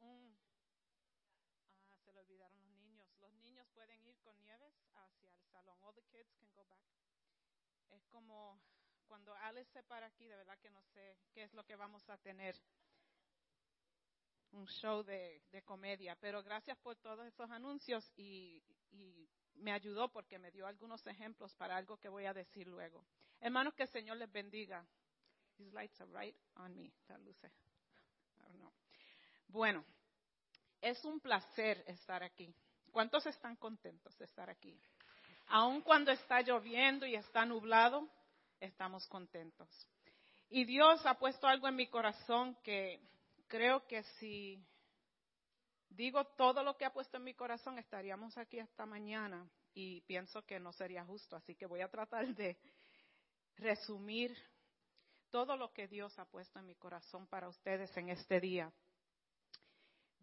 Ah, se le olvidaron los niños. Los niños pueden ir con Nieves hacia el salón. All the kids can go back. Es como cuando Alice se para aquí, de verdad que no sé qué es lo que vamos a tener. Un show de, comedia. Pero gracias por todos esos anuncios y, y me ayudó porque me dio algunos ejemplos para algo que voy a decir luego. Hermanos, que el Señor les bendiga. These lights are right on me. That luce. Bueno, es un placer estar aquí. ¿Cuántos están contentos de estar aquí? Aun cuando está lloviendo y está nublado, estamos contentos. Y Dios ha puesto algo en mi corazón que creo que si digo todo lo que ha puesto en mi corazón, estaríamos aquí hasta mañana y pienso que no sería justo. Así que voy a tratar de resumir todo lo que Dios ha puesto en mi corazón para ustedes en este día.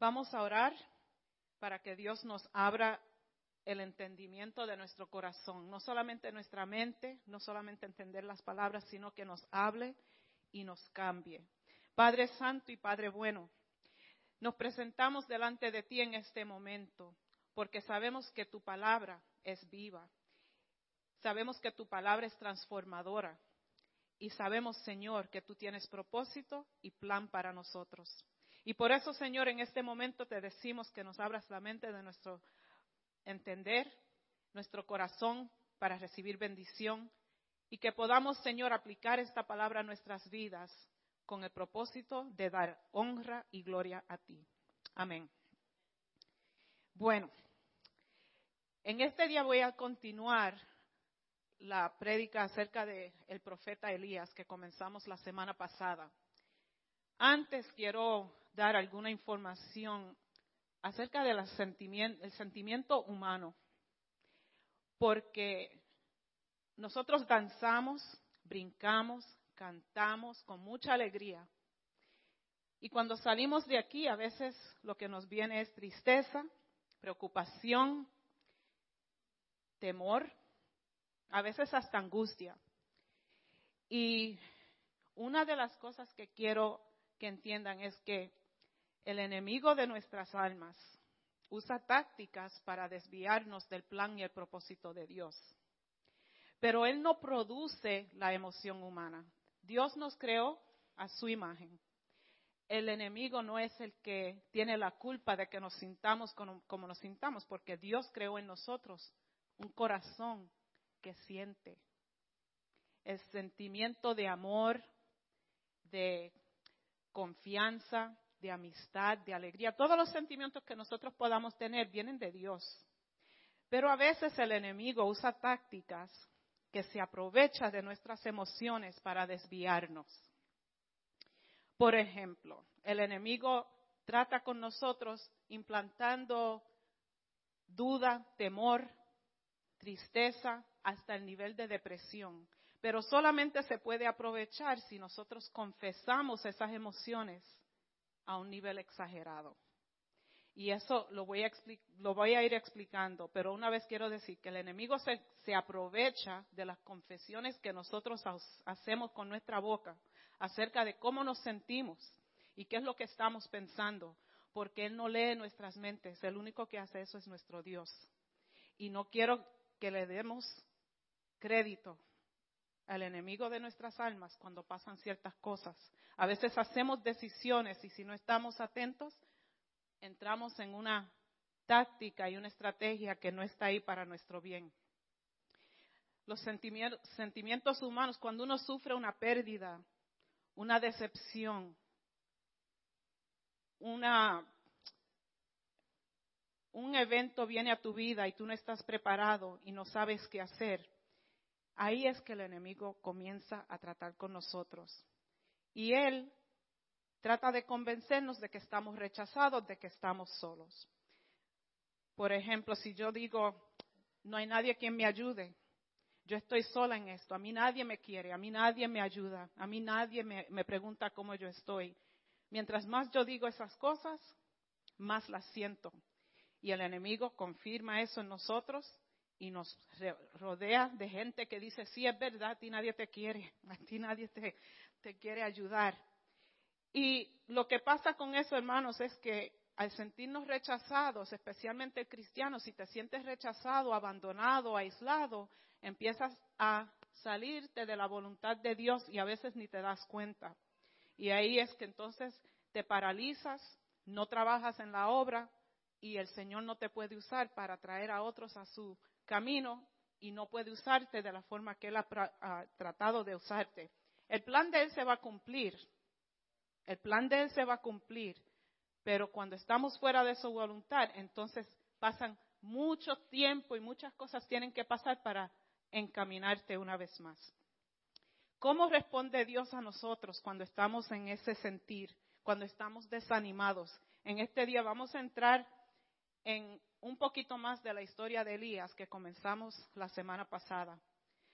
Vamos a orar para que Dios nos abra el entendimiento de nuestro corazón, no solamente nuestra mente, no solamente entender las palabras, sino que nos hable y nos cambie. Padre Santo y Padre Bueno, nos presentamos delante de ti en este momento, porque sabemos que tu palabra es viva, sabemos que tu palabra es transformadora y sabemos, Señor, que tú tienes propósito y plan para nosotros. Y por eso, Señor, en este momento te decimos que nos abras la mente de nuestro entender, nuestro corazón para recibir bendición y que podamos, Señor, aplicar esta palabra a nuestras vidas con el propósito de dar honra y gloria a ti. Amén. Bueno, en este día voy a continuar la prédica acerca del el profeta Elías que comenzamos la semana pasada. Antes quiero dar alguna información acerca del sentimiento, sentimiento humano, porque nosotros danzamos, brincamos, cantamos con mucha alegría. Y cuando salimos de aquí, a veces lo que nos viene es tristeza, preocupación, temor, a veces hasta angustia. Y una de las cosas que quiero que entiendan es que el enemigo de nuestras almas usa tácticas para desviarnos del plan y el propósito de Dios. Pero Él no produce la emoción humana. Dios nos creó a su imagen. El enemigo no es el que tiene la culpa de que nos sintamos como, nos sintamos, porque Dios creó en nosotros un corazón que siente. El sentimiento de amor, de confianza, de amistad, de alegría. Todos los sentimientos que nosotros podamos tener vienen de Dios. Pero a veces el enemigo usa tácticas que se aprovecha de nuestras emociones para desviarnos. Por ejemplo, el enemigo trata con nosotros implantando duda, temor, tristeza, hasta el nivel de depresión. Pero solamente se puede aprovechar si nosotros confesamos esas emociones a un nivel exagerado. Y eso lo voy, a lo voy a ir explicando, pero una vez quiero decir que el enemigo se, se aprovecha de las confesiones que nosotros hacemos con nuestra boca acerca de cómo nos sentimos y qué es lo que estamos pensando, porque Él no lee nuestras mentes, el único que hace eso es nuestro Dios. Y no quiero que le demos crédito al enemigo de nuestras almas cuando pasan ciertas cosas. A veces hacemos decisiones y si no estamos atentos, entramos en una táctica y una estrategia que no está ahí para nuestro bien. Los sentimientos humanos, cuando uno sufre una pérdida, una decepción, un evento viene a tu vida y tú no estás preparado y no sabes qué hacer, ahí es que el enemigo comienza a tratar con nosotros. Y él trata de convencernos de que estamos rechazados, de que estamos solos. Por ejemplo, si yo digo, no hay nadie quien me ayude, yo estoy sola en esto, a mí nadie me quiere, a mí nadie me ayuda, a mí nadie me, pregunta cómo yo estoy. Mientras más yo digo esas cosas, más las siento. Y el enemigo confirma eso en nosotros y nos rodea de gente que dice, sí, es verdad, a ti nadie te quiere, a ti nadie te, te quiere ayudar. Y lo que pasa con eso, hermanos, es que al sentirnos rechazados, especialmente cristianos, si te sientes rechazado, abandonado, aislado, empiezas a salirte de la voluntad de Dios y a veces ni te das cuenta. Y ahí es que entonces te paralizas, no trabajas en la obra y el Señor no te puede usar para traer a otros a su camino y no puede usarte de la forma que Él ha, tratado de usarte. El plan de Él se va a cumplir, el plan de Él se va a cumplir, pero cuando estamos fuera de su voluntad, entonces pasan mucho tiempo y muchas cosas tienen que pasar para encaminarte una vez más. ¿Cómo responde Dios a nosotros cuando estamos en ese sentir, cuando estamos desanimados? En este día vamos a entrar en un poquito más de la historia de Elías que comenzamos la semana pasada.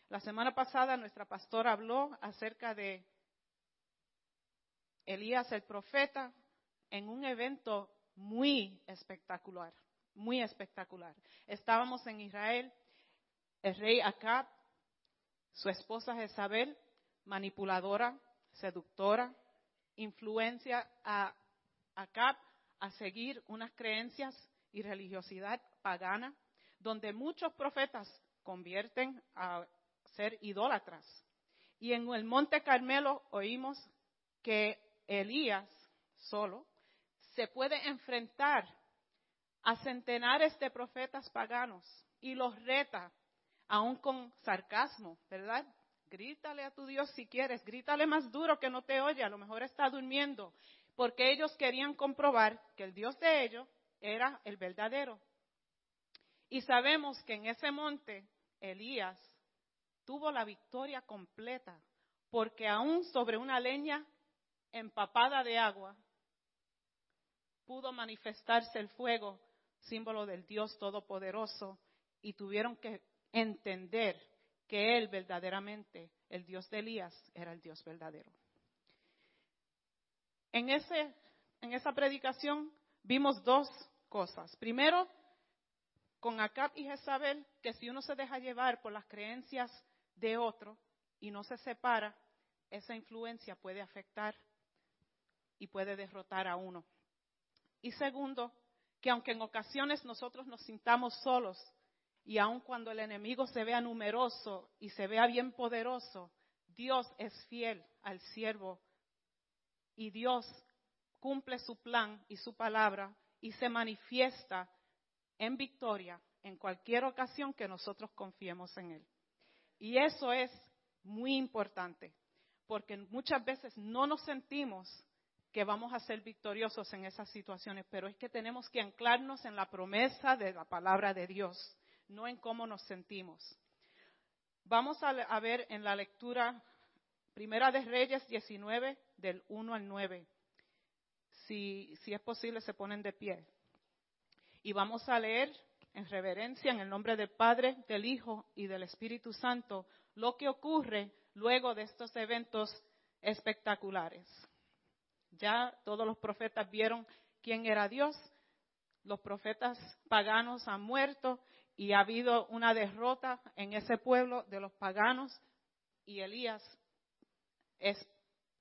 La semana pasada nuestra pastora habló acerca de Elías el profeta en un evento muy espectacular, muy espectacular. Estábamos en Israel, el rey Acab, su esposa Jezabel, manipuladora, seductora, influencia a Acab a seguir unas creencias y religiosidad pagana, donde muchos profetas convierten a ser idólatras. Y en el Monte Carmelo oímos que Elías solo se puede enfrentar a centenares de profetas paganos y los reta, aún con sarcasmo, ¿verdad? Grítale a tu Dios si quieres, grítale más duro que no te oye, a lo mejor está durmiendo, porque ellos querían comprobar que el Dios de ellos era el verdadero. Y sabemos que en ese monte Elías tuvo la victoria completa, porque aún sobre una leña empapada de agua pudo manifestarse el fuego, símbolo del Dios Todopoderoso, y tuvieron que entender que Él verdaderamente, el Dios de Elías, era el Dios verdadero. En, ese, en esa predicación vimos dos cosas. Primero, con Acab y Jezabel, que si uno se deja llevar por las creencias de otro y no se separa, esa influencia puede afectar y puede derrotar a uno. Y segundo, que aunque en ocasiones nosotros nos sintamos solos y aun cuando el enemigo se vea numeroso y se vea bien poderoso, Dios es fiel al siervo y Dios cumple su plan y su palabra y se manifiesta en victoria en cualquier ocasión que nosotros confiemos en Él. Y eso es muy importante, porque muchas veces no nos sentimos que vamos a ser victoriosos en esas situaciones, pero es que tenemos que anclarnos en la promesa de la palabra de Dios, no en cómo nos sentimos. Vamos a, ver en la lectura Primera de Reyes 19, del 1 al 9 si, es posible, se ponen de pie. Y vamos a leer en reverencia, en el nombre del Padre, del Hijo y del Espíritu Santo, lo que ocurre luego de estos eventos espectaculares. Ya todos los profetas vieron quién era Dios, los profetas paganos han muerto y ha habido una derrota en ese pueblo de los paganos y Elías es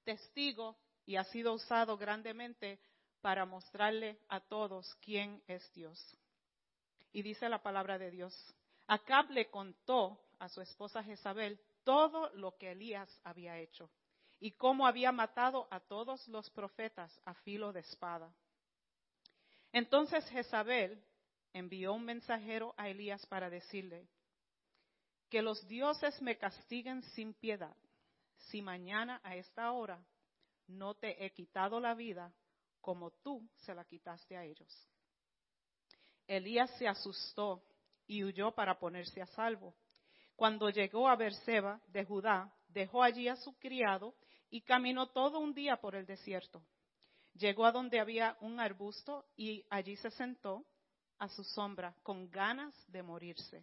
testigo y ha sido usado grandemente para mostrarle a todos quién es Dios. Y dice la palabra de Dios. Acab le contó a su esposa Jezabel todo lo que Elías había hecho y cómo había matado a todos los profetas a filo de espada. Entonces Jezabel envió un mensajero a Elías para decirle, que los dioses me castiguen sin piedad si mañana a esta hora no te he quitado la vida como tú se la quitaste a ellos. Elías se asustó y huyó para ponerse a salvo. Cuando llegó a Berseba de Judá, dejó allí a su criado y caminó todo un día por el desierto. Llegó a donde había un arbusto y allí se sentó a su sombra con ganas de morirse.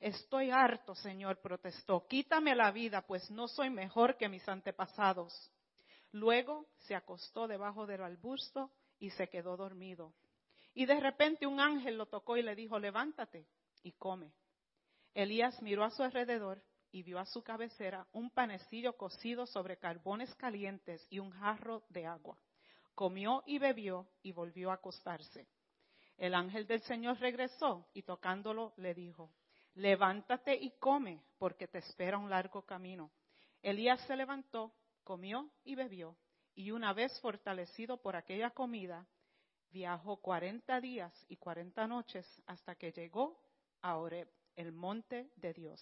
Estoy harto, Señor, protestó. Quítame la vida, pues no soy mejor que mis antepasados. Luego se acostó debajo del arbusto y se quedó dormido. Y de repente un ángel lo tocó y le dijo, levántate y come. Elías miró a su alrededor y vio a su cabecera un panecillo cocido sobre carbones calientes y un jarro de agua. Comió y bebió y volvió a acostarse. El ángel del Señor regresó y tocándolo le dijo, levántate y come, porque te espera un largo camino. Elías se levantó, comió y bebió, y una vez fortalecido por aquella comida, viajó cuarenta días y cuarenta noches hasta que llegó a Oreb, el monte de Dios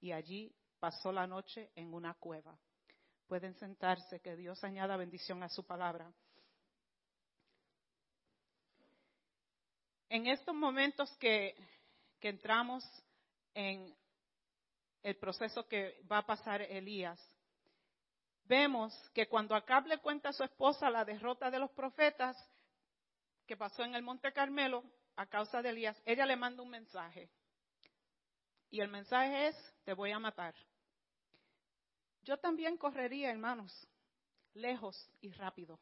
y allí pasó la noche en una cueva. Pueden sentarse, que Dios añada bendición a su palabra. En estos momentos que, que entramos en el proceso que va a pasar Elías, vemos que cuando Acab le cuenta a su esposa la derrota de los profetas que pasó en el Monte Carmelo a causa de Elías, ella le manda un mensaje. Y el mensaje es, te voy a matar. Yo también correría, hermanos, lejos y rápido.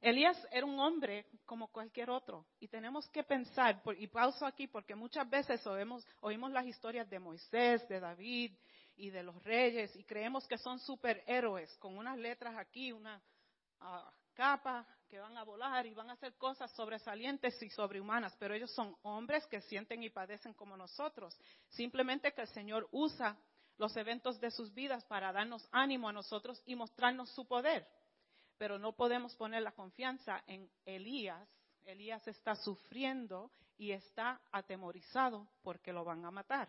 Elías era un hombre como cualquier otro y tenemos que pensar, y pauso aquí porque muchas veces oímos, oímos las historias de Moisés, de David y de los reyes y creemos que son superhéroes con unas letras aquí, una ah, capa que van a volar y van a hacer cosas sobresalientes y sobrehumanas, pero ellos son hombres que sienten y padecen como nosotros. Simplemente que el Señor usa los eventos de sus vidas para darnos ánimo a nosotros y mostrarnos su poder. Pero no podemos poner la confianza en Elías. Elías está sufriendo y está atemorizado porque lo van a matar.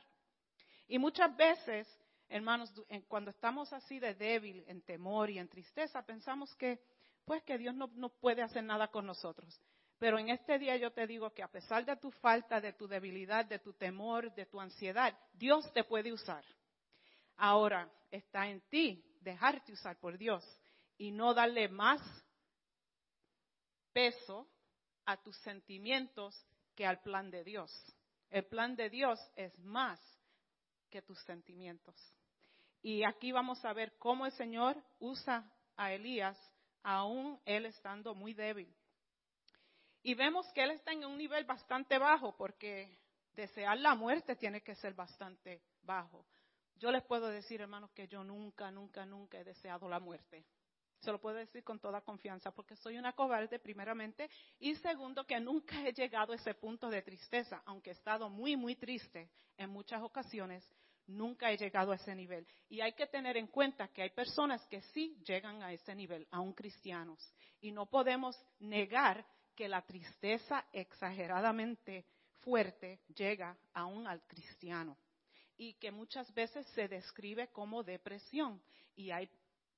Y muchas veces, hermanos, cuando estamos así de débil, en temor y en tristeza, pensamos que pues que Dios no, puede hacer nada con nosotros. Pero en este día yo te digo que a pesar de tu falta, de tu debilidad, de tu temor, de tu ansiedad, Dios te puede usar. Ahora está en ti dejarte usar por Dios y no darle más peso a tus sentimientos que al plan de Dios. El plan de Dios es más que tus sentimientos. Y aquí vamos a ver cómo el Señor usa a Elías aún él estando muy débil. Y vemos que él está en un nivel bastante bajo porque desear la muerte tiene que ser bastante bajo. Yo les puedo decir, hermanos, que yo nunca, nunca, nunca he deseado la muerte. Se lo puedo decir con toda confianza porque soy una cobarde, primeramente, y segundo, que nunca he llegado a ese punto de tristeza, aunque he estado muy, muy triste en muchas ocasiones, Nunca he llegado a ese nivel. Y hay que tener en cuenta que hay personas que sí llegan a ese nivel, aún cristianos. Y no podemos negar que la tristeza exageradamente fuerte llega aún al cristiano. Y que muchas veces se describe como depresión. Y hay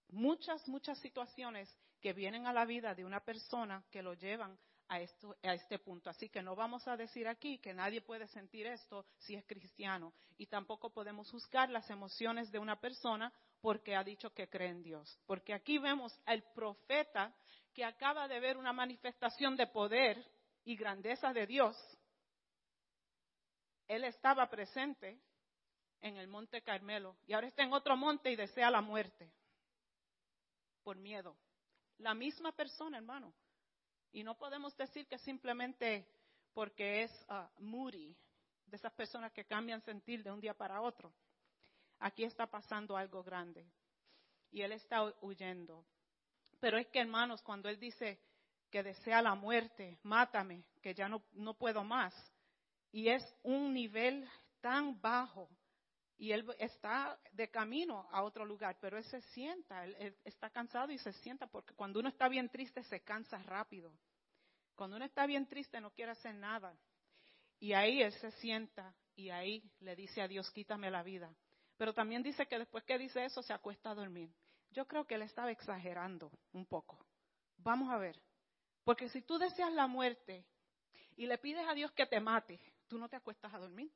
muchas, muchas situaciones que vienen a la vida de una persona que lo llevan a, este punto. Así que no vamos a decir aquí que nadie puede sentir esto si es cristiano. Y tampoco podemos juzgar las emociones de una persona porque ha dicho que cree en Dios. Porque aquí vemos al profeta que acaba de ver una manifestación de poder y grandeza de Dios. Él estaba presente en el monte Carmelo y ahora está en otro monte y desea la muerte por miedo. La misma persona, hermano. Y no podemos decir que simplemente porque es uh, moody, de esas personas que cambian sentir de un día para otro. Aquí está pasando algo grande. Y él está huyendo. Pero es que, hermanos, cuando él dice que desea la muerte, mátame, que ya no, no puedo más, y es un nivel tan bajo, y él está de camino a otro lugar, pero él se sienta, él, está cansado y se sienta, porque cuando uno está bien triste se cansa rápido. Cuando uno está bien triste no quiere hacer nada. Y ahí él se sienta y ahí le dice a Dios, quítame la vida. Pero también dice que después que dice eso se acuesta a dormir. Yo creo que él estaba exagerando un poco. Vamos a ver. Porque si tú deseas la muerte y le pides a Dios que te mate, tú no te acuestas a dormir.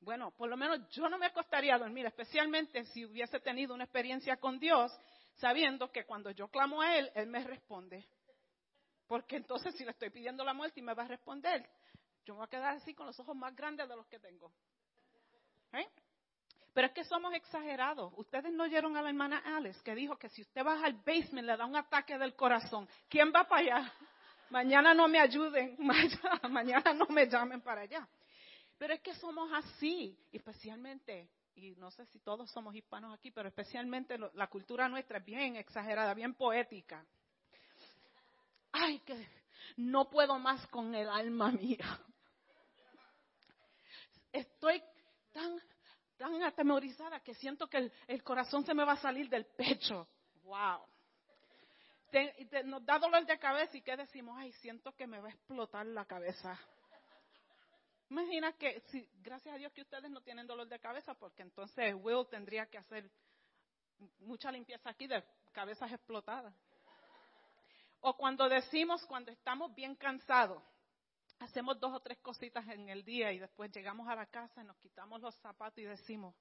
Bueno, por lo menos yo no me acostaría a dormir, especialmente si hubiese tenido una experiencia con Dios, sabiendo que cuando yo clamo a Él, Él me responde. Porque entonces si le estoy pidiendo la muerte y me va a responder, yo me voy a quedar así con los ojos más grandes de los que tengo. ¿Eh? Pero es que somos exagerados. Ustedes no oyeron a la hermana Alice que dijo que si usted baja al basement le da un ataque del corazón. ¿Quién va para allá? Mañana no me ayuden, mañana no me llamen para allá. Pero es que somos así, especialmente, y no sé si todos somos hispanos aquí, pero especialmente la cultura nuestra es bien exagerada, bien poética. Ay, que no puedo más con el alma mía. Estoy tan, tan atemorizada que siento que el, corazón se me va a salir del pecho. Wow nos da dolor de cabeza y ¿qué decimos? Ay, siento que me va a explotar la cabeza. Imagina que, si, gracias a Dios que ustedes no tienen dolor de cabeza, porque entonces Will tendría que hacer mucha limpieza aquí de cabezas explotadas. O cuando decimos, cuando estamos bien cansados, hacemos dos o tres cositas en el día y después llegamos a la casa y nos quitamos los zapatos y decimos,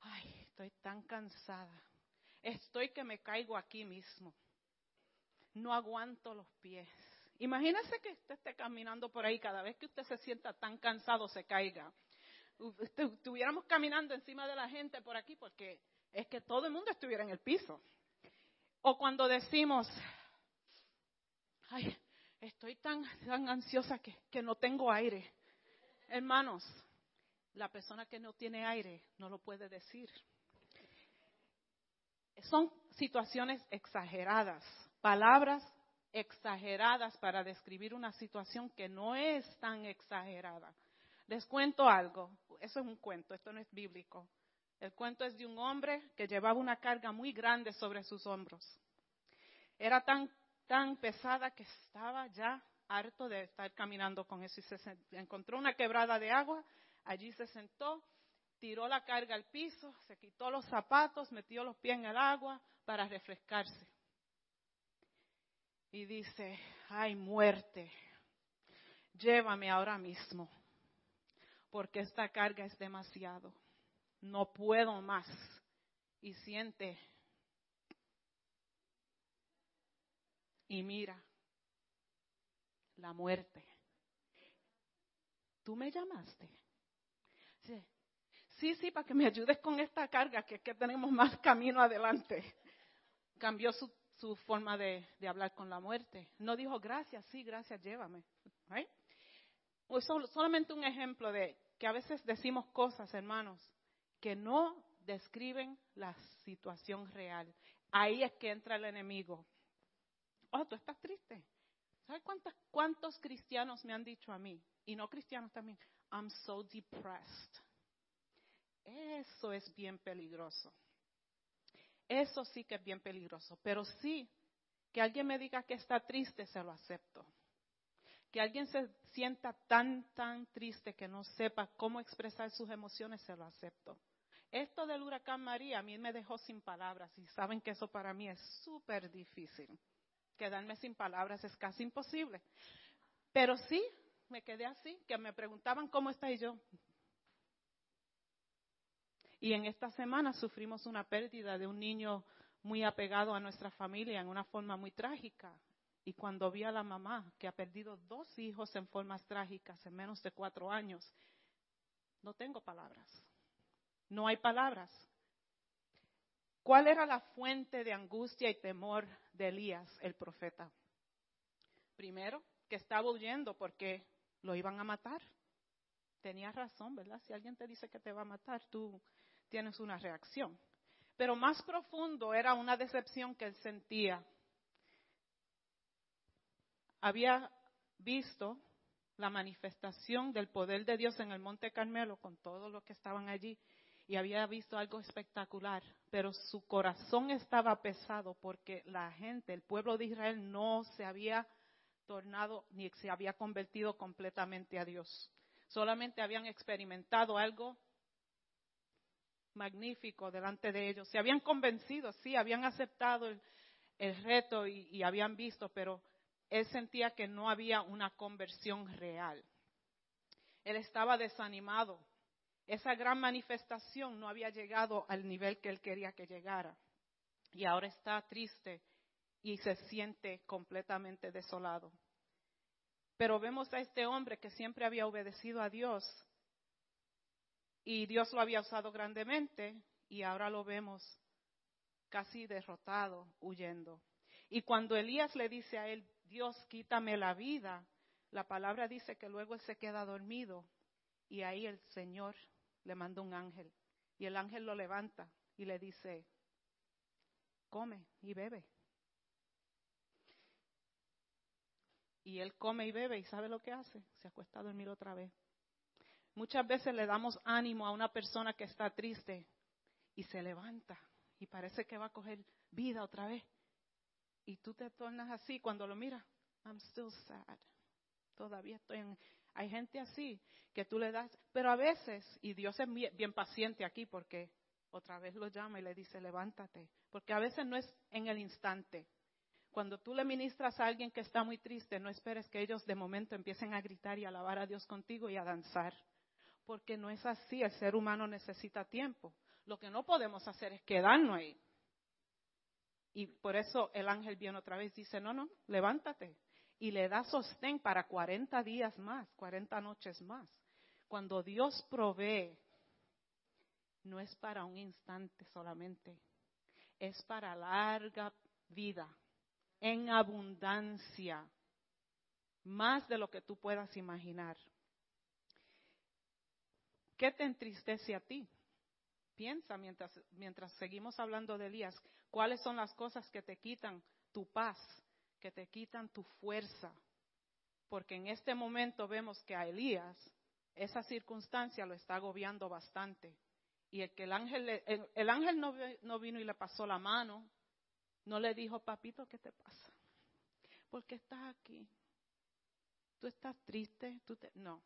ay, estoy tan cansada, estoy que me caigo aquí mismo no aguanto los pies. Imagínese que usted esté caminando por ahí, cada vez que usted se sienta tan cansado se caiga. Estuviéramos caminando encima de la gente por aquí porque es que todo el mundo estuviera en el piso. O cuando decimos, ay, estoy tan, tan ansiosa que, que no tengo aire. Hermanos, la persona que no tiene aire no lo puede decir. Son situaciones exageradas palabras exageradas para describir una situación que no es tan exagerada. Les cuento algo, eso es un cuento, esto no es bíblico. El cuento es de un hombre que llevaba una carga muy grande sobre sus hombros. Era tan, tan pesada que estaba ya harto de estar caminando con eso y se encontró una quebrada de agua, allí se sentó, tiró la carga al piso, se quitó los zapatos, metió los pies en el agua para refrescarse y dice, ay muerte, llévame ahora mismo, porque esta carga es demasiado, no puedo más. Y siente y mira la muerte. ¿Tú me llamaste? Sí. sí, sí, para que me ayudes con esta carga, que es que tenemos más camino adelante. Cambió su su forma de, hablar con la muerte. No dijo gracias, sí, gracias, llévame. solamente un ejemplo de que a veces decimos cosas, hermanos, que no describen la situación real. Ahí es que entra el enemigo. Oh, tú estás triste. ¿Sabes cuántos, cuántos cristianos me han dicho a mí? Y no cristianos también. I'm so depressed. Eso es bien peligroso. Eso sí que es bien peligroso. Pero sí, que alguien me diga que está triste, se lo acepto. Que alguien se sienta tan, tan triste que no sepa cómo expresar sus emociones, se lo acepto. Esto del huracán María a mí me dejó sin palabras y saben que eso para mí es súper difícil. Quedarme sin palabras es casi imposible. Pero sí, me quedé así, que me preguntaban cómo está y yo, y en esta semana sufrimos una pérdida de un niño muy apegado a nuestra familia en una forma muy trágica. Y cuando vi a la mamá que ha perdido dos hijos en formas trágicas en menos de cuatro años, no tengo palabras. No hay palabras. ¿Cuál era la fuente de angustia y temor de Elías, el profeta? Primero, que estaba huyendo porque lo iban a matar. Tenía razón, ¿verdad? Si alguien te dice que te va a matar, tú tienes una reacción. Pero más profundo era una decepción que él sentía. Había visto la manifestación del poder de Dios en el Monte Carmelo con todos los que estaban allí y había visto algo espectacular, pero su corazón estaba pesado porque la gente, el pueblo de Israel no se había tornado ni se había convertido completamente a Dios. Solamente habían experimentado algo magnífico delante de ellos. Se habían convencido, sí, habían aceptado el, reto y, habían visto, pero él sentía que no había una conversión real. Él estaba desanimado. Esa gran manifestación no había llegado al nivel que él quería que llegara. Y ahora está triste y se siente completamente desolado. Pero vemos a este hombre que siempre había obedecido a Dios y Dios lo había usado grandemente y ahora lo vemos casi derrotado, huyendo. Y cuando Elías le dice a él, Dios, quítame la vida, la palabra dice que luego él se queda dormido y ahí el Señor le manda un ángel Y el ángel lo levanta y le dice, come y bebe. Y él come y bebe y sabe lo que hace, se acuesta a dormir otra vez. Muchas veces le damos ánimo a una persona que está triste y se levanta y parece que va a coger vida otra vez. Y tú te tornas así cuando lo miras. I'm still sad. Todavía estoy en... Hay gente así que tú le das, pero a veces, y Dios es bien paciente aquí porque otra vez lo llama y le dice, levántate, porque a veces no es en el instante. Cuando tú le ministras a alguien que está muy triste, no esperes que ellos de momento empiecen a gritar y alabar a Dios contigo y a danzar, porque no es así, el ser humano necesita tiempo. Lo que no podemos hacer es quedarnos ahí. Y por eso el ángel viene otra vez y dice, no, no, levántate. Y le da sostén para 40 días más, 40 noches más. Cuando Dios provee, no es para un instante solamente, es para larga vida, en abundancia, más de lo que tú puedas imaginar. ¿Qué te entristece a ti? Piensa mientras, mientras seguimos hablando de Elías, cuáles son las cosas que te quitan tu paz, que te quitan tu fuerza. Porque en este momento vemos que a Elías esa circunstancia lo está agobiando bastante. Y el que el ángel, el, ángel no, no, vino y le pasó la mano, no le dijo, papito, ¿qué te pasa? ¿Por qué estás aquí? ¿Tú estás triste? ¿Tú te... No,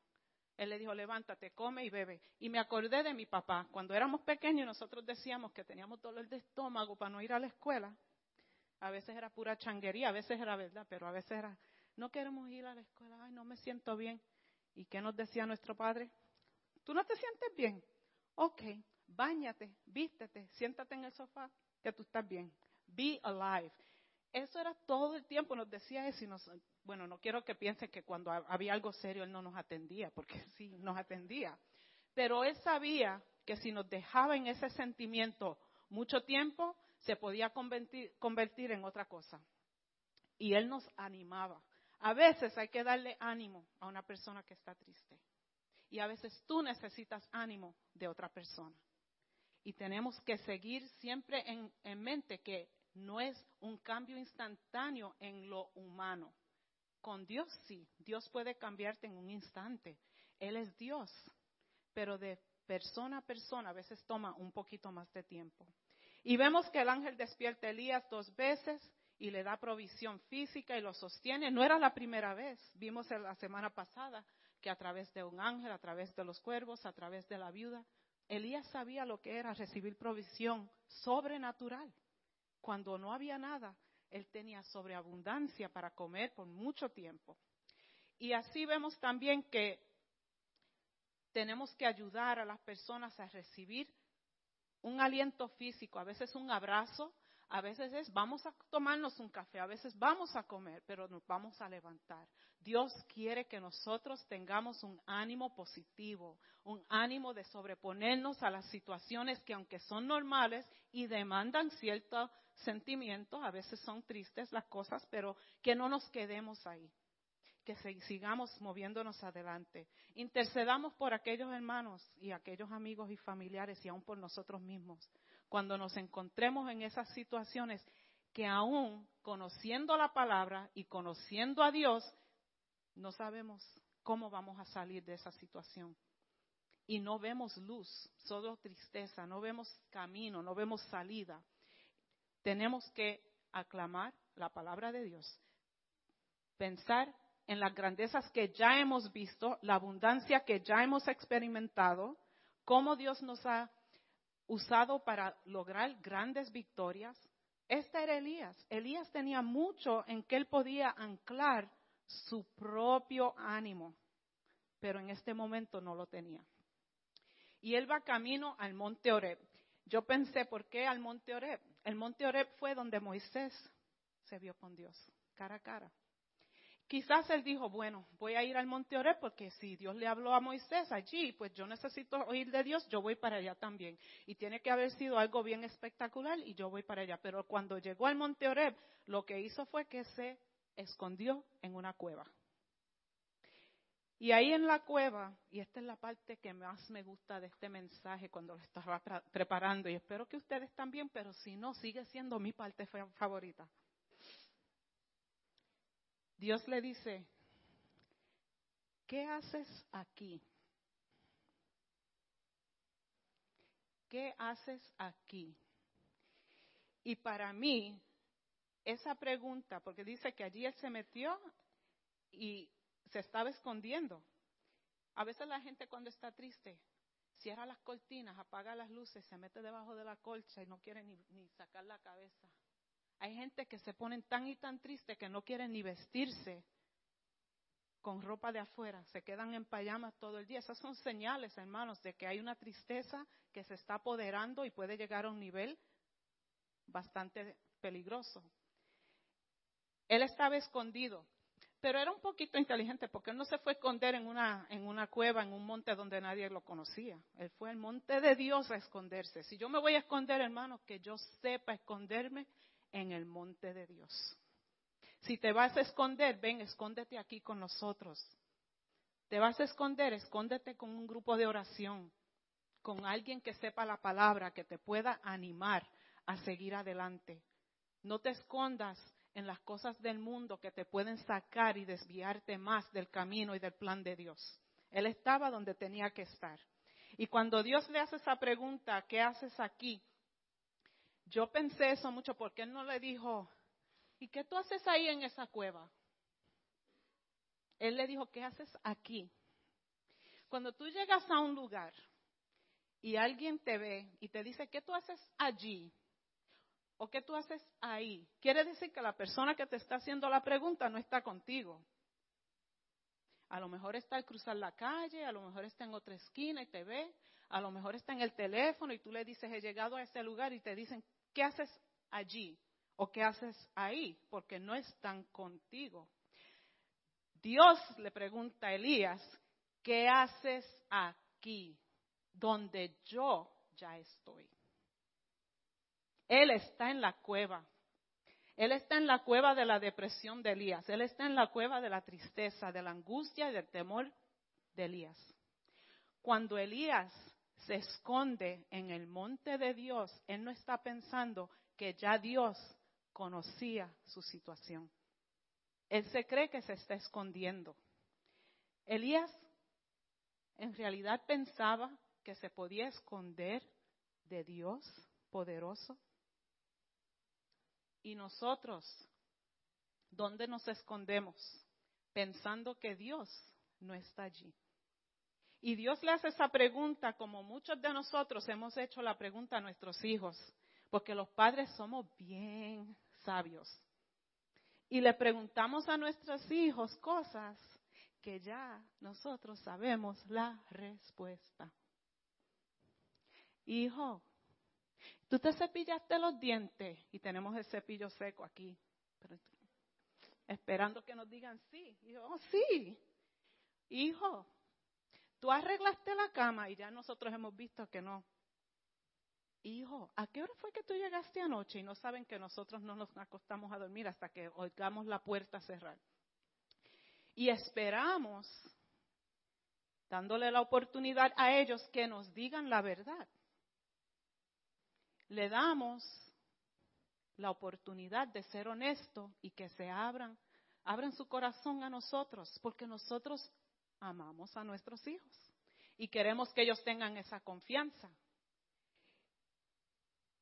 él le dijo, levántate, come y bebe. Y me acordé de mi papá. Cuando éramos pequeños nosotros decíamos que teníamos dolor de estómago para no ir a la escuela. A veces era pura changuería, a veces era verdad, pero a veces era, no queremos ir a la escuela, ay, no me siento bien. ¿Y qué nos decía nuestro padre? ¿Tú no te sientes bien? Ok, báñate, vístete, siéntate en el sofá, que tú estás bien. Be alive. Eso era todo el tiempo, nos decía eso y nos, bueno, no quiero que piensen que cuando había algo serio él no nos atendía, porque sí, nos atendía. Pero él sabía que si nos dejaba en ese sentimiento mucho tiempo, se podía convertir, en otra cosa. Y él nos animaba. A veces hay que darle ánimo a una persona que está triste. Y a veces tú necesitas ánimo de otra persona. Y tenemos que seguir siempre en, en mente que no es un cambio instantáneo en lo humano. Con Dios sí, Dios puede cambiarte en un instante. Él es Dios, pero de persona a persona a veces toma un poquito más de tiempo. Y vemos que el ángel despierta a Elías dos veces y le da provisión física y lo sostiene. No era la primera vez, vimos la semana pasada que a través de un ángel, a través de los cuervos, a través de la viuda, Elías sabía lo que era recibir provisión sobrenatural. Cuando no había nada, él tenía sobreabundancia para comer por mucho tiempo. Y así vemos también que tenemos que ayudar a las personas a recibir un aliento físico, a veces un abrazo, a veces es vamos a tomarnos un café, a veces vamos a comer, pero nos vamos a levantar. Dios quiere que nosotros tengamos un ánimo positivo, un ánimo de sobreponernos a las situaciones que aunque son normales y demandan cierto sentimientos, a veces son tristes las cosas, pero que no nos quedemos ahí, que sigamos moviéndonos adelante. Intercedamos por aquellos hermanos y aquellos amigos y familiares y aún por nosotros mismos. Cuando nos encontremos en esas situaciones que aún conociendo la palabra y conociendo a Dios, no sabemos cómo vamos a salir de esa situación. Y no vemos luz, solo tristeza, no vemos camino, no vemos salida tenemos que aclamar la palabra de Dios, pensar en las grandezas que ya hemos visto, la abundancia que ya hemos experimentado, cómo Dios nos ha usado para lograr grandes victorias. Este era Elías. Elías tenía mucho en que él podía anclar su propio ánimo, pero en este momento no lo tenía. Y él va camino al monte Oreb. Yo pensé, ¿por qué al monte Oreb? El monte Oreb fue donde Moisés se vio con Dios, cara a cara. Quizás él dijo, bueno, voy a ir al monte Oreb porque si Dios le habló a Moisés allí, pues yo necesito oír de Dios, yo voy para allá también. Y tiene que haber sido algo bien espectacular y yo voy para allá. Pero cuando llegó al monte Oreb, lo que hizo fue que se escondió en una cueva. Y ahí en la cueva, y esta es la parte que más me gusta de este mensaje cuando lo estaba preparando, y espero que ustedes también, pero si no, sigue siendo mi parte favorita. Dios le dice, ¿qué haces aquí? ¿Qué haces aquí? Y para mí, esa pregunta, porque dice que allí él se metió y se estaba escondiendo. A veces la gente cuando está triste cierra las cortinas, apaga las luces, se mete debajo de la colcha y no quiere ni, sacar la cabeza. Hay gente que se ponen tan y tan triste que no quieren ni vestirse con ropa de afuera, se quedan en payamas todo el día. Esas son señales, hermanos, de que hay una tristeza que se está apoderando y puede llegar a un nivel bastante peligroso. Él estaba escondido. Pero era un poquito inteligente porque él no se fue a esconder en una, en una cueva, en un monte donde nadie lo conocía. Él fue al monte de Dios a esconderse. Si yo me voy a esconder, hermano, que yo sepa esconderme en el monte de Dios. Si te vas a esconder, ven, escóndete aquí con nosotros. Te vas a esconder, escóndete con un grupo de oración, con alguien que sepa la palabra, que te pueda animar a seguir adelante. No te escondas en las cosas del mundo que te pueden sacar y desviarte más del camino y del plan de Dios. Él estaba donde tenía que estar. Y cuando Dios le hace esa pregunta, ¿qué haces aquí? Yo pensé eso mucho porque él no le dijo, ¿y qué tú haces ahí en esa cueva? Él le dijo, ¿qué haces aquí? Cuando tú llegas a un lugar y alguien te ve y te dice, ¿qué tú haces allí? ¿O qué tú haces ahí? Quiere decir que la persona que te está haciendo la pregunta no está contigo. A lo mejor está al cruzar la calle, a lo mejor está en otra esquina y te ve, a lo mejor está en el teléfono y tú le dices, he llegado a ese lugar y te dicen, ¿qué haces allí? ¿O qué haces ahí? Porque no están contigo. Dios le pregunta a Elías, ¿qué haces aquí? Donde yo ya estoy. Él está en la cueva. Él está en la cueva de la depresión de Elías. Él está en la cueva de la tristeza, de la angustia y del temor de Elías. Cuando Elías se esconde en el monte de Dios, él no está pensando que ya Dios conocía su situación. Él se cree que se está escondiendo. Elías en realidad pensaba que se podía esconder de Dios poderoso. Y nosotros, ¿dónde nos escondemos? Pensando que Dios no está allí. Y Dios le hace esa pregunta como muchos de nosotros hemos hecho la pregunta a nuestros hijos, porque los padres somos bien sabios. Y le preguntamos a nuestros hijos cosas que ya nosotros sabemos la respuesta. Hijo, Tú te cepillaste los dientes y tenemos el cepillo seco aquí, esperando que nos digan sí. Y oh, sí, hijo, tú arreglaste la cama y ya nosotros hemos visto que no. Hijo, ¿a qué hora fue que tú llegaste anoche y no saben que nosotros no nos acostamos a dormir hasta que oigamos la puerta cerrar? Y esperamos, dándole la oportunidad a ellos que nos digan la verdad le damos la oportunidad de ser honesto y que se abran, abran su corazón a nosotros, porque nosotros amamos a nuestros hijos y queremos que ellos tengan esa confianza.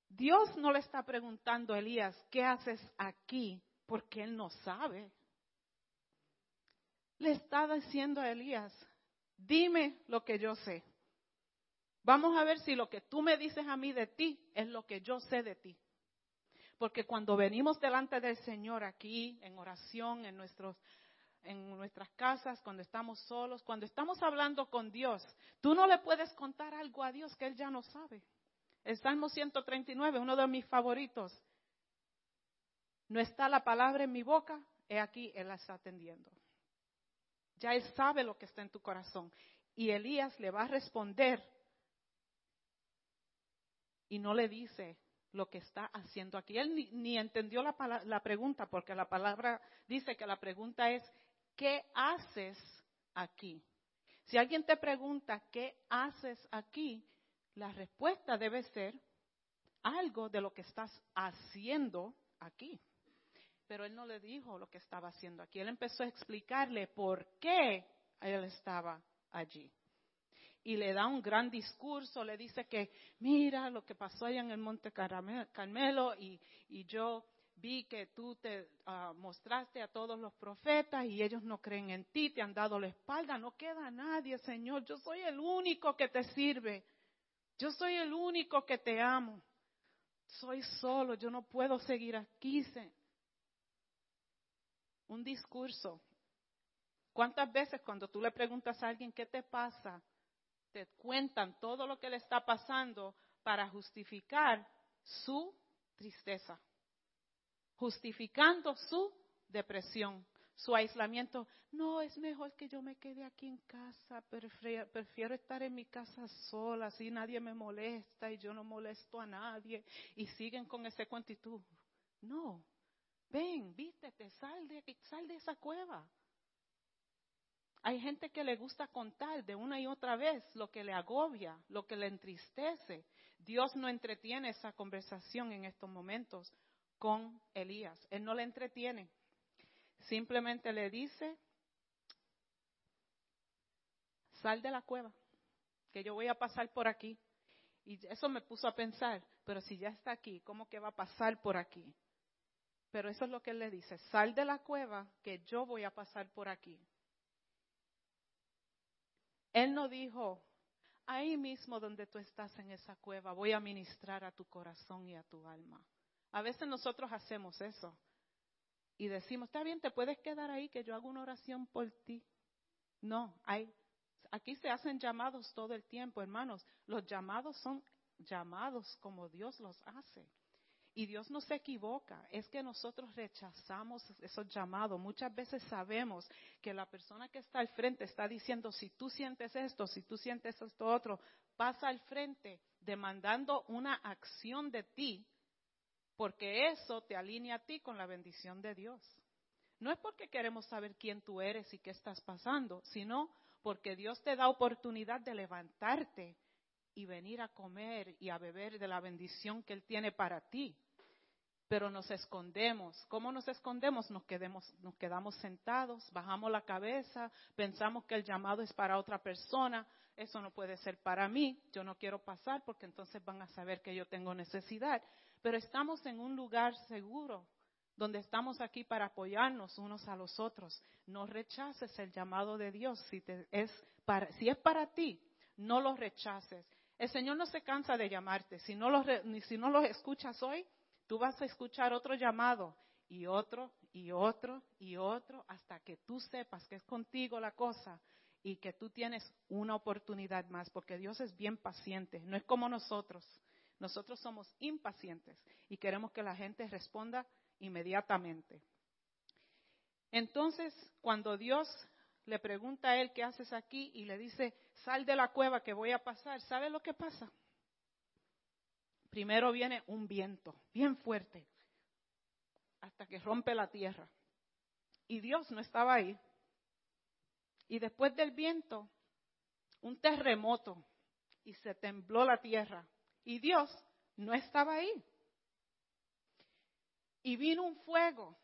Dios no le está preguntando a Elías, ¿qué haces aquí? Porque él no sabe. Le está diciendo a Elías, dime lo que yo sé. Vamos a ver si lo que tú me dices a mí de ti es lo que yo sé de ti. Porque cuando venimos delante del Señor aquí, en oración, en, nuestros, en nuestras casas, cuando estamos solos, cuando estamos hablando con Dios, tú no le puedes contar algo a Dios que Él ya no sabe. El Salmo 139, uno de mis favoritos. No está la palabra en mi boca, he aquí, Él la está atendiendo. Ya Él sabe lo que está en tu corazón. Y Elías le va a responder y no le dice lo que está haciendo aquí. Él ni, entendió la, la pregunta, porque la palabra dice que la pregunta es, ¿qué haces aquí? Si alguien te pregunta, ¿qué haces aquí? La respuesta debe ser algo de lo que estás haciendo aquí. Pero él no le dijo lo que estaba haciendo aquí. Él empezó a explicarle por qué él estaba allí. Y le da un gran discurso, le dice que mira lo que pasó allá en el Monte Carmelo y, yo vi que tú te ah, mostraste a todos los profetas y ellos no creen en ti, te han dado la espalda, no queda nadie, Señor, yo soy el único que te sirve, yo soy el único que te amo, soy solo, yo no puedo seguir aquí. Un discurso. ¿Cuántas veces cuando tú le preguntas a alguien qué te pasa, te cuentan todo lo que le está pasando para justificar su tristeza? justificando su depresión, su aislamiento. No, es mejor que yo me quede aquí en casa, prefiero, estar en mi casa sola, así nadie me molesta y yo no molesto a nadie. Y siguen con ese cuento y tú, no, ven, vístete, sal de, sal de esa cueva. Hay gente que le gusta contar de una y otra vez lo que le agobia, lo que le entristece. Dios no entretiene esa conversación en estos momentos con Elías. Él no le entretiene. Simplemente le dice, sal de la cueva, que yo voy a pasar por aquí. Y eso me puso a pensar, pero si ya está aquí, ¿cómo que va a pasar por aquí? Pero eso es lo que él le dice, sal de la cueva, que yo voy a pasar por aquí. Él no dijo, ahí mismo donde tú estás en esa cueva, voy a ministrar a tu corazón y a tu alma. A veces nosotros hacemos eso y decimos, está bien, te puedes quedar ahí que yo hago una oración por ti. No, hay, aquí se hacen llamados todo el tiempo, hermanos. Los llamados son llamados como Dios los hace. Y Dios no se equivoca, es que nosotros rechazamos esos llamados. Muchas veces sabemos que la persona que está al frente está diciendo, si tú sientes esto, si tú sientes esto otro, pasa al frente demandando una acción de ti porque eso te alinea a ti con la bendición de Dios. No es porque queremos saber quién tú eres y qué estás pasando, sino porque Dios te da oportunidad de levantarte y venir a comer y a beber de la bendición que Él tiene para ti. Pero nos escondemos. ¿Cómo nos escondemos? Nos, nos quedamos sentados, bajamos la cabeza, pensamos que el llamado es para otra persona. Eso no puede ser para mí. Yo no quiero pasar porque entonces van a saber que yo tengo necesidad pero estamos en un lugar seguro, donde estamos aquí para apoyarnos unos a los otros. No rechaces el llamado de Dios. Si, es, para, si es para ti, no lo rechaces. El Señor no se cansa de llamarte. Si no, lo, si no los escuchas hoy, tú vas a escuchar otro llamado y otro y otro y otro hasta que tú sepas que es contigo la cosa y que tú tienes una oportunidad más, porque Dios es bien paciente, no es como nosotros. Nosotros somos impacientes y queremos que la gente responda inmediatamente. Entonces, cuando Dios le pregunta a él, ¿qué haces aquí? Y le dice, sal de la cueva que voy a pasar, ¿sabe lo que pasa? Primero viene un viento bien fuerte hasta que rompe la tierra. Y Dios no estaba ahí. Y después del viento, un terremoto y se tembló la tierra. Y Dios no estaba ahí. Y vino un fuego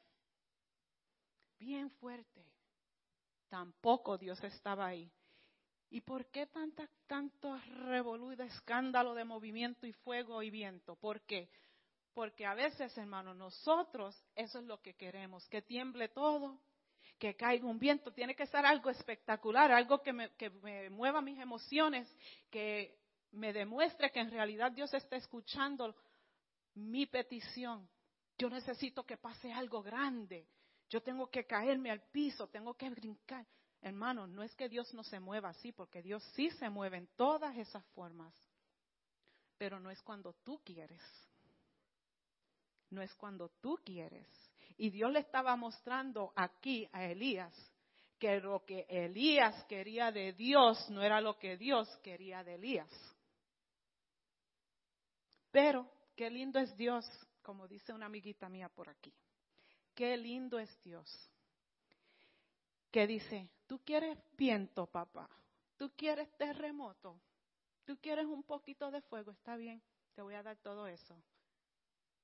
bien fuerte. Tampoco Dios estaba ahí. ¿Y por qué tanta, tanto revolú escándalo de movimiento y fuego y viento? ¿Por qué? Porque a veces, hermano, nosotros eso es lo que queremos, que tiemble todo, que caiga un viento, tiene que ser algo espectacular, algo que me, que me mueva mis emociones, que me demuestre que en realidad Dios está escuchando mi petición. Yo necesito que pase algo grande. Yo tengo que caerme al piso, tengo que brincar. Hermano, no es que Dios no se mueva así, porque Dios sí se mueve en todas esas formas. Pero no es cuando tú quieres. No es cuando tú quieres. Y Dios le estaba mostrando aquí a Elías que lo que Elías quería de Dios no era lo que Dios quería de Elías. Pero qué lindo es Dios, como dice una amiguita mía por aquí. Qué lindo es Dios. Que dice, Tú quieres viento, papá. Tú quieres terremoto. Tú quieres un poquito de fuego. Está bien, te voy a dar todo eso.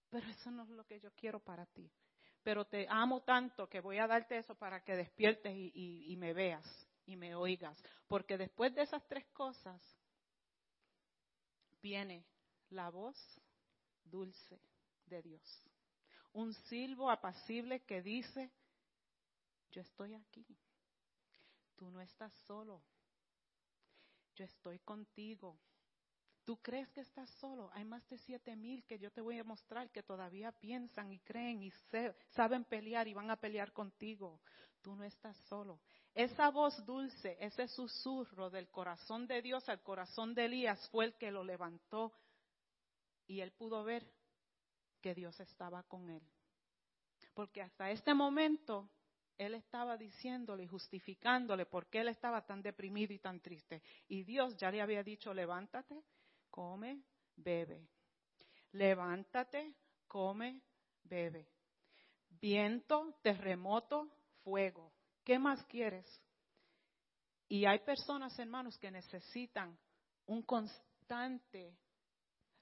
Pero eso no es lo que yo quiero para ti. Pero te amo tanto que voy a darte eso para que despiertes y, me veas y me oigas. Porque después de esas tres cosas viene la voz dulce de Dios. Un silbo apacible que dice, yo estoy aquí. Tú no estás solo. Yo estoy contigo. Tú crees que estás solo. Hay más de siete mil que yo te voy a mostrar que todavía piensan y creen y saben pelear y van a pelear contigo. Tú no estás solo. Esa voz dulce, ese susurro del corazón de Dios al corazón de Elías fue el que lo levantó y él pudo ver que Dios estaba con él. Porque hasta este momento él estaba diciéndole y justificándole por qué él estaba tan deprimido y tan triste. Y Dios ya le había dicho, levántate, come, bebe. Levántate, come, bebe. Viento, terremoto, fuego. ¿Qué más quieres? Y hay personas, hermanos, que necesitan un constante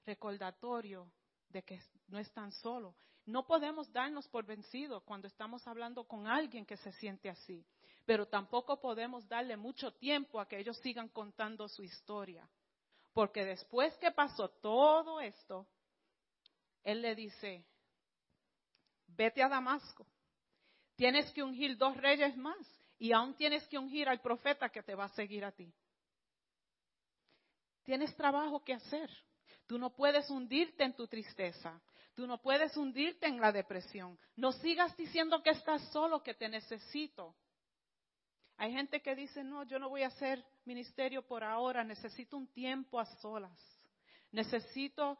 recordatorio de que no están solos. No podemos darnos por vencidos cuando estamos hablando con alguien que se siente así, pero tampoco podemos darle mucho tiempo a que ellos sigan contando su historia. Porque después que pasó todo esto, él le dice, vete a Damasco, tienes que ungir dos reyes más y aún tienes que ungir al profeta que te va a seguir a ti. Tienes trabajo que hacer. Tú no puedes hundirte en tu tristeza. Tú no puedes hundirte en la depresión. No sigas diciendo que estás solo, que te necesito. Hay gente que dice, no, yo no voy a hacer ministerio por ahora, necesito un tiempo a solas. Necesito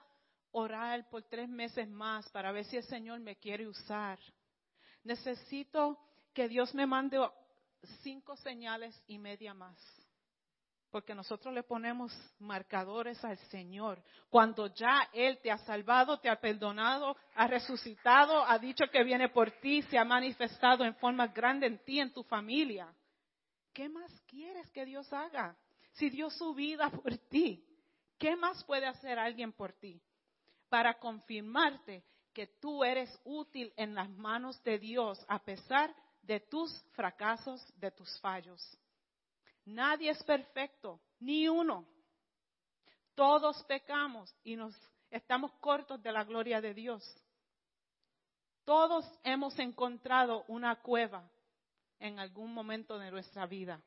orar por tres meses más para ver si el Señor me quiere usar. Necesito que Dios me mande cinco señales y media más porque nosotros le ponemos marcadores al Señor. Cuando ya Él te ha salvado, te ha perdonado, ha resucitado, ha dicho que viene por ti, se ha manifestado en forma grande en ti, en tu familia. ¿Qué más quieres que Dios haga? Si dio su vida por ti, ¿qué más puede hacer alguien por ti? Para confirmarte que tú eres útil en las manos de Dios a pesar de tus fracasos, de tus fallos. Nadie es perfecto, ni uno. Todos pecamos y nos estamos cortos de la gloria de Dios. Todos hemos encontrado una cueva en algún momento de nuestra vida.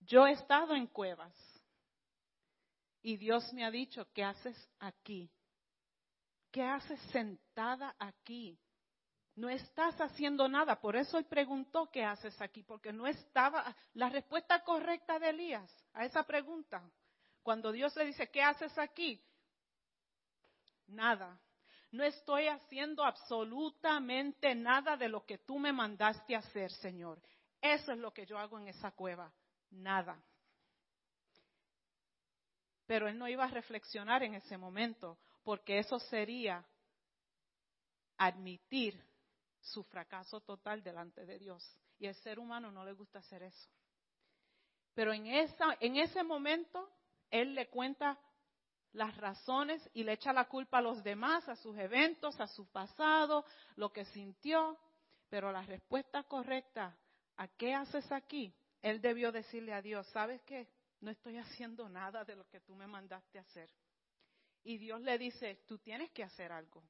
Yo he estado en cuevas y Dios me ha dicho, ¿qué haces aquí? ¿Qué haces sentada aquí? No estás haciendo nada. Por eso él preguntó, ¿qué haces aquí? Porque no estaba la respuesta correcta de Elías a esa pregunta. Cuando Dios le dice, ¿qué haces aquí? Nada. No estoy haciendo absolutamente nada de lo que tú me mandaste hacer, Señor. Eso es lo que yo hago en esa cueva. Nada. Pero él no iba a reflexionar en ese momento, porque eso sería admitir su fracaso total delante de Dios. Y el ser humano no le gusta hacer eso. Pero en, esa, en ese momento, él le cuenta las razones y le echa la culpa a los demás, a sus eventos, a su pasado, lo que sintió. Pero la respuesta correcta, ¿a qué haces aquí? Él debió decirle a Dios, ¿sabes qué? No estoy haciendo nada de lo que tú me mandaste hacer. Y Dios le dice, tú tienes que hacer algo.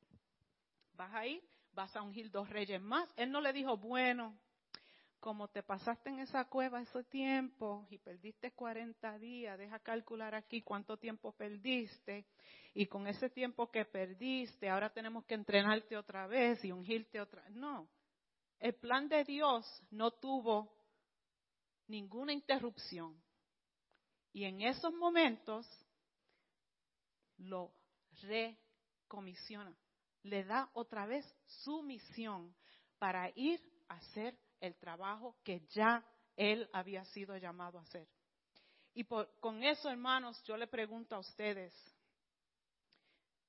Vas a ir vas a ungir dos reyes más. Él no le dijo, bueno, como te pasaste en esa cueva ese tiempo y perdiste 40 días, deja calcular aquí cuánto tiempo perdiste y con ese tiempo que perdiste, ahora tenemos que entrenarte otra vez y ungirte otra vez. No, el plan de Dios no tuvo ninguna interrupción. Y en esos momentos lo recomisiona le da otra vez su misión para ir a hacer el trabajo que ya él había sido llamado a hacer. Y con eso, hermanos, yo le pregunto a ustedes,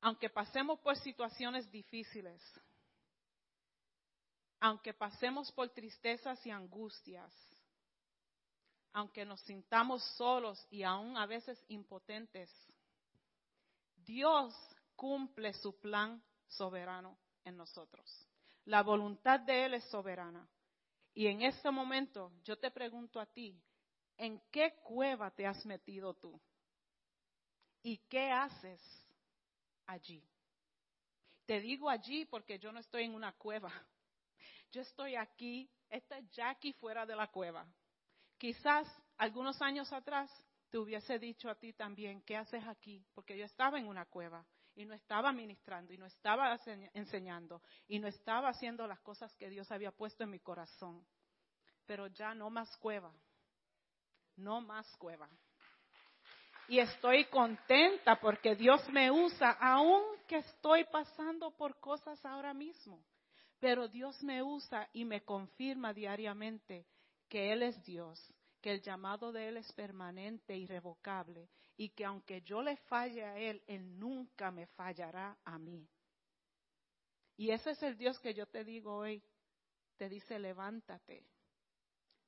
aunque pasemos por situaciones difíciles, aunque pasemos por tristezas y angustias, aunque nos sintamos solos y aún a veces impotentes, Dios cumple su plan soberano en nosotros. La voluntad de Él es soberana. Y en este momento yo te pregunto a ti, ¿en qué cueva te has metido tú? ¿Y qué haces allí? Te digo allí porque yo no estoy en una cueva. Yo estoy aquí, esta es Jackie fuera de la cueva. Quizás algunos años atrás te hubiese dicho a ti también, ¿qué haces aquí? Porque yo estaba en una cueva y no estaba ministrando y no estaba enseñando y no estaba haciendo las cosas que Dios había puesto en mi corazón. Pero ya no más cueva, no más cueva. Y estoy contenta porque Dios me usa, aunque estoy pasando por cosas ahora mismo. Pero Dios me usa y me confirma diariamente que Él es Dios, que el llamado de Él es permanente, irrevocable, y que aunque yo le falle a Él, Él nunca me fallará a mí. Y ese es el Dios que yo te digo hoy. Te dice, levántate,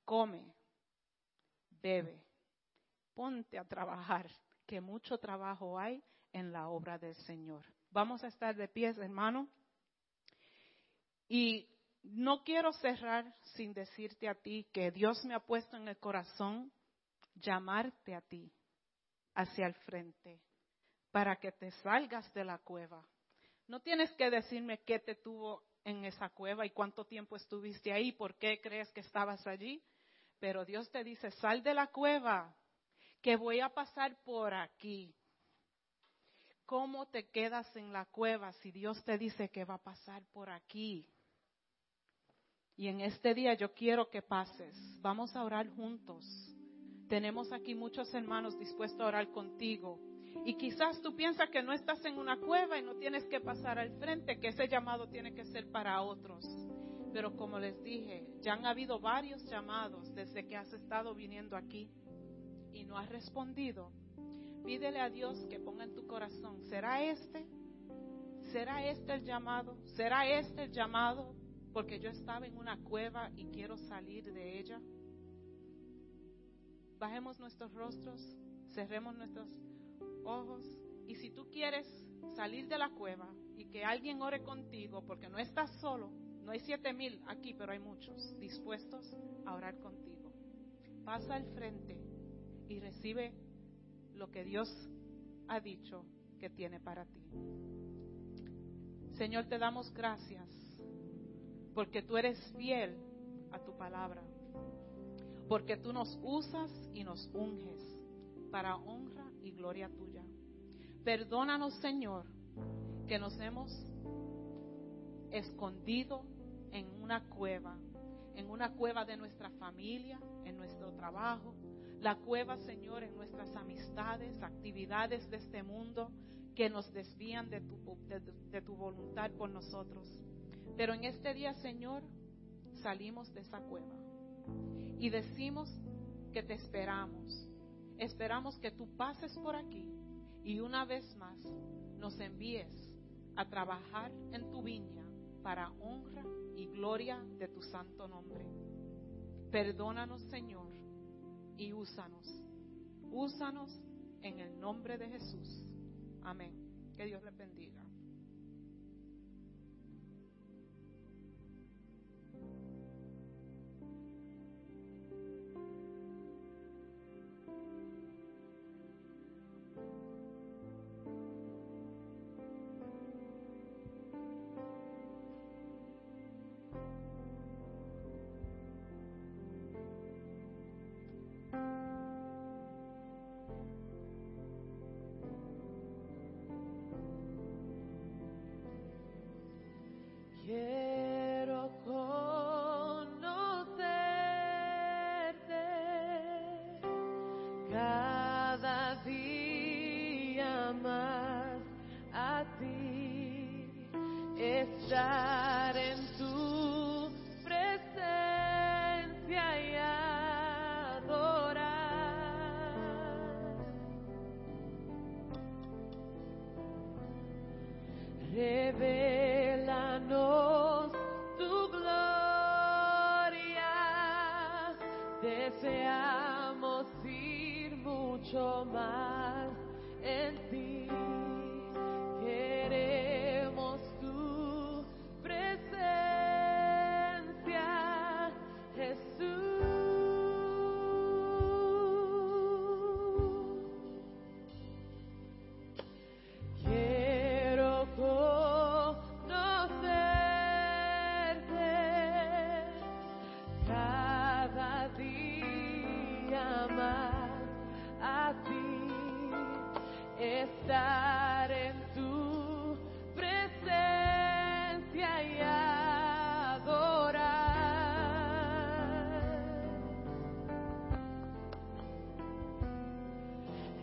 come, bebe, ponte a trabajar, que mucho trabajo hay en la obra del Señor. Vamos a estar de pies, hermano. Y no quiero cerrar sin decirte a ti que Dios me ha puesto en el corazón llamarte a ti hacia el frente para que te salgas de la cueva. No tienes que decirme qué te tuvo en esa cueva y cuánto tiempo estuviste ahí, por qué crees que estabas allí, pero Dios te dice, sal de la cueva, que voy a pasar por aquí. ¿Cómo te quedas en la cueva si Dios te dice que va a pasar por aquí? Y en este día yo quiero que pases. Vamos a orar juntos. Tenemos aquí muchos hermanos dispuestos a orar contigo. Y quizás tú piensas que no estás en una cueva y no tienes que pasar al frente, que ese llamado tiene que ser para otros. Pero como les dije, ya han habido varios llamados desde que has estado viniendo aquí y no has respondido. Pídele a Dios que ponga en tu corazón, ¿será este? ¿Será este el llamado? ¿Será este el llamado? porque yo estaba en una cueva y quiero salir de ella. Bajemos nuestros rostros, cerremos nuestros ojos y si tú quieres salir de la cueva y que alguien ore contigo, porque no estás solo, no hay siete mil aquí, pero hay muchos dispuestos a orar contigo. Pasa al frente y recibe lo que Dios ha dicho que tiene para ti. Señor, te damos gracias porque tú eres fiel a tu palabra, porque tú nos usas y nos unges para honra y gloria tuya. Perdónanos, Señor, que nos hemos escondido en una cueva, en una cueva de nuestra familia, en nuestro trabajo, la cueva, Señor, en nuestras amistades, actividades de este mundo que nos desvían de tu, de tu voluntad por nosotros. Pero en este día, Señor, salimos de esa cueva y decimos que te esperamos. Esperamos que tú pases por aquí y una vez más nos envíes a trabajar en tu viña para honra y gloria de tu santo nombre. Perdónanos, Señor, y úsanos. Úsanos en el nombre de Jesús. Amén. Que Dios le bendiga.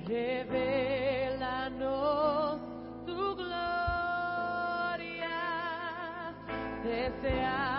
Revelanos tu gloria. Deseamos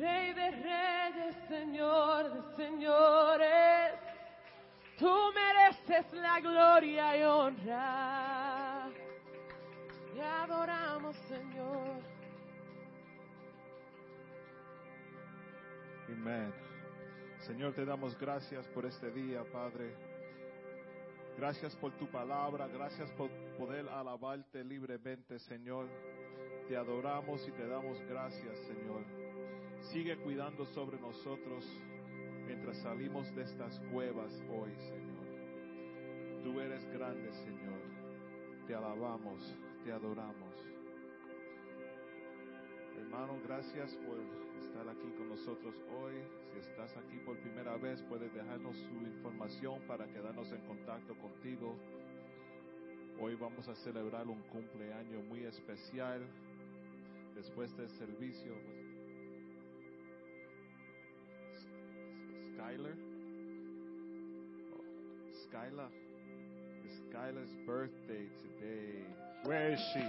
Rey de reyes, Señor de señores, tú mereces la gloria y honra. Te adoramos, Señor. Amén. Señor, te damos gracias por este día, Padre. Gracias por tu palabra, gracias por poder alabarte libremente, Señor. Te adoramos y te damos gracias, Señor. Sigue cuidando sobre nosotros mientras salimos de estas cuevas hoy, Señor. Tú eres grande, Señor. Te alabamos, te adoramos. Hermano, gracias por estar aquí con nosotros hoy. Si estás aquí por primera vez, puedes dejarnos su información para quedarnos en contacto contigo. Hoy vamos a celebrar un cumpleaños muy especial. Después del servicio, Skylar. Oh, Skylar. It's birthday today. Where is she?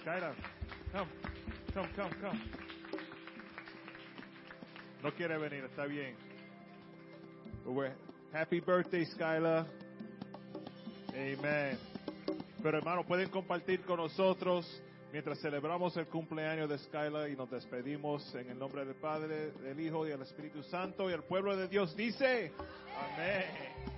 Skylar, come, come, come, come. No quiere venir, está bien. But we're- happy birthday, Skylar. Amen. Pero hermano, pueden compartir con nosotros mientras celebramos el cumpleaños de Skylar y nos despedimos en el nombre del Padre, del Hijo y del Espíritu Santo y el pueblo de Dios dice, amén.